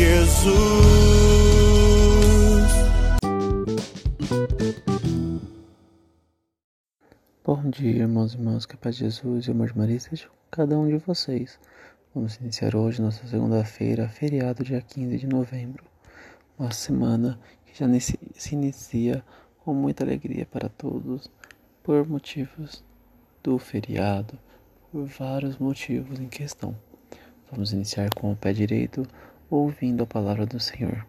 Jesus. Bom dia, irmãos e irmãs, que a paz de Jesus e amor de Maria esteja com cada um de vocês. Vamos iniciar hoje, nossa segunda-feira, feriado, dia 15 de novembro. Uma semana que já se inicia com muita alegria para todos, por motivos do feriado, por vários motivos em questão. Vamos iniciar com o pé direito, ouvindo a palavra do Senhor.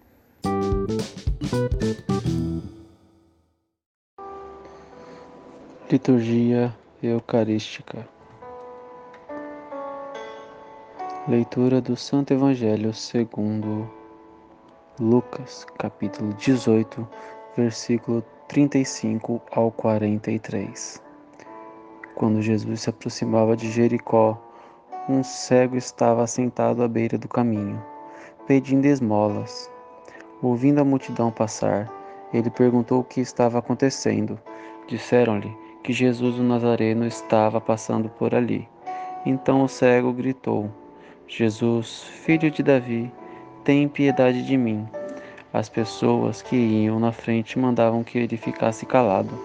Liturgia Eucarística Leitura do Santo Evangelho segundo Lucas, capítulo 18, versículo 35 ao 43. Quando Jesus se aproximava de Jericó, um cego estava sentado à beira do caminho, pedindo esmolas. Ouvindo a multidão passar, ele perguntou o que estava acontecendo. Disseram-lhe que Jesus o Nazareno estava passando por ali. Então o cego gritou: Jesus, filho de Davi, tem piedade de mim. As pessoas que iam na frente mandavam que ele ficasse calado,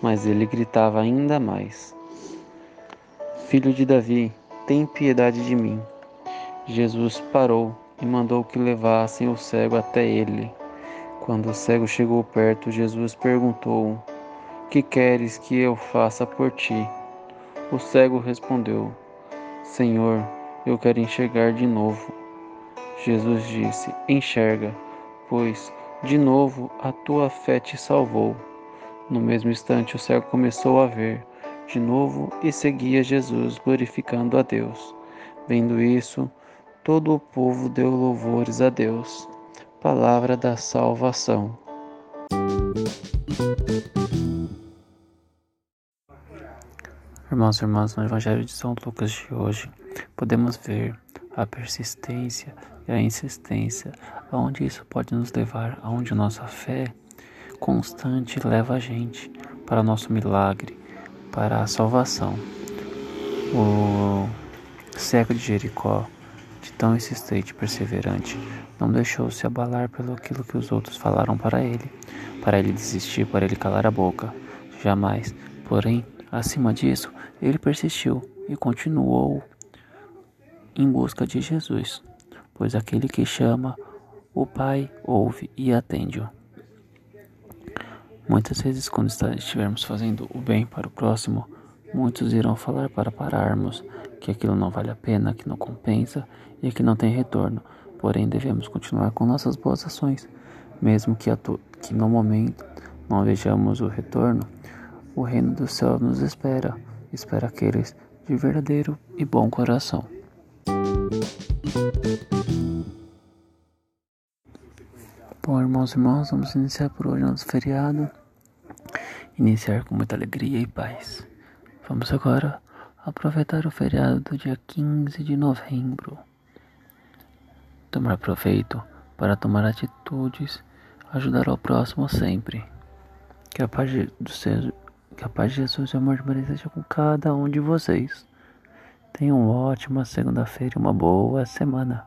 mas ele gritava ainda mais: Filho de Davi, tem piedade de mim. Jesus parou e mandou que levassem o cego até ele. Quando o cego chegou perto, Jesus perguntou: Que queres que eu faça por ti? O cego respondeu: Senhor, eu quero enxergar de novo. Jesus disse: Enxerga, pois de novo a tua fé te salvou. No mesmo instante, o cego começou a ver de novo e seguia Jesus, glorificando a Deus. Vendo isso, todo o povo deu louvores a Deus. Palavra da salvação. Irmãos e irmãs, no Evangelho de São Lucas de hoje, podemos ver a persistência e a insistência, aonde isso pode nos levar, aonde nossa fé constante leva a gente para nosso milagre, para a salvação. O cego de Jericó, de tão insistente e perseverante, não deixou se abalar pelo aquilo que os outros falaram para ele, para ele desistir, para ele calar a boca. Jamais, porém, acima disso, ele persistiu e continuou em busca de Jesus, pois aquele que chama, o Pai ouve e atende-o. Muitas vezes, quando estivermos fazendo o bem para o próximo, muitos irão falar para pararmos que aquilo não vale a pena, que não compensa e que não tem retorno. Porém, devemos continuar com nossas boas ações, mesmo que, que no momento não vejamos o retorno. O reino do céu nos espera, espera aqueles de verdadeiro e bom coração. Bom, irmãos e irmãs, vamos iniciar por hoje nosso feriado. Iniciar com muita alegria e paz. Vamos agora aproveitar o feriado do dia 15 de novembro. Tomar proveito para tomar atitudes, ajudar ao próximo sempre. Que a paz de, do César, que a paz de Jesus e o amor de Maria esteja com cada um de vocês. Tenham uma ótima segunda-feira e uma boa semana.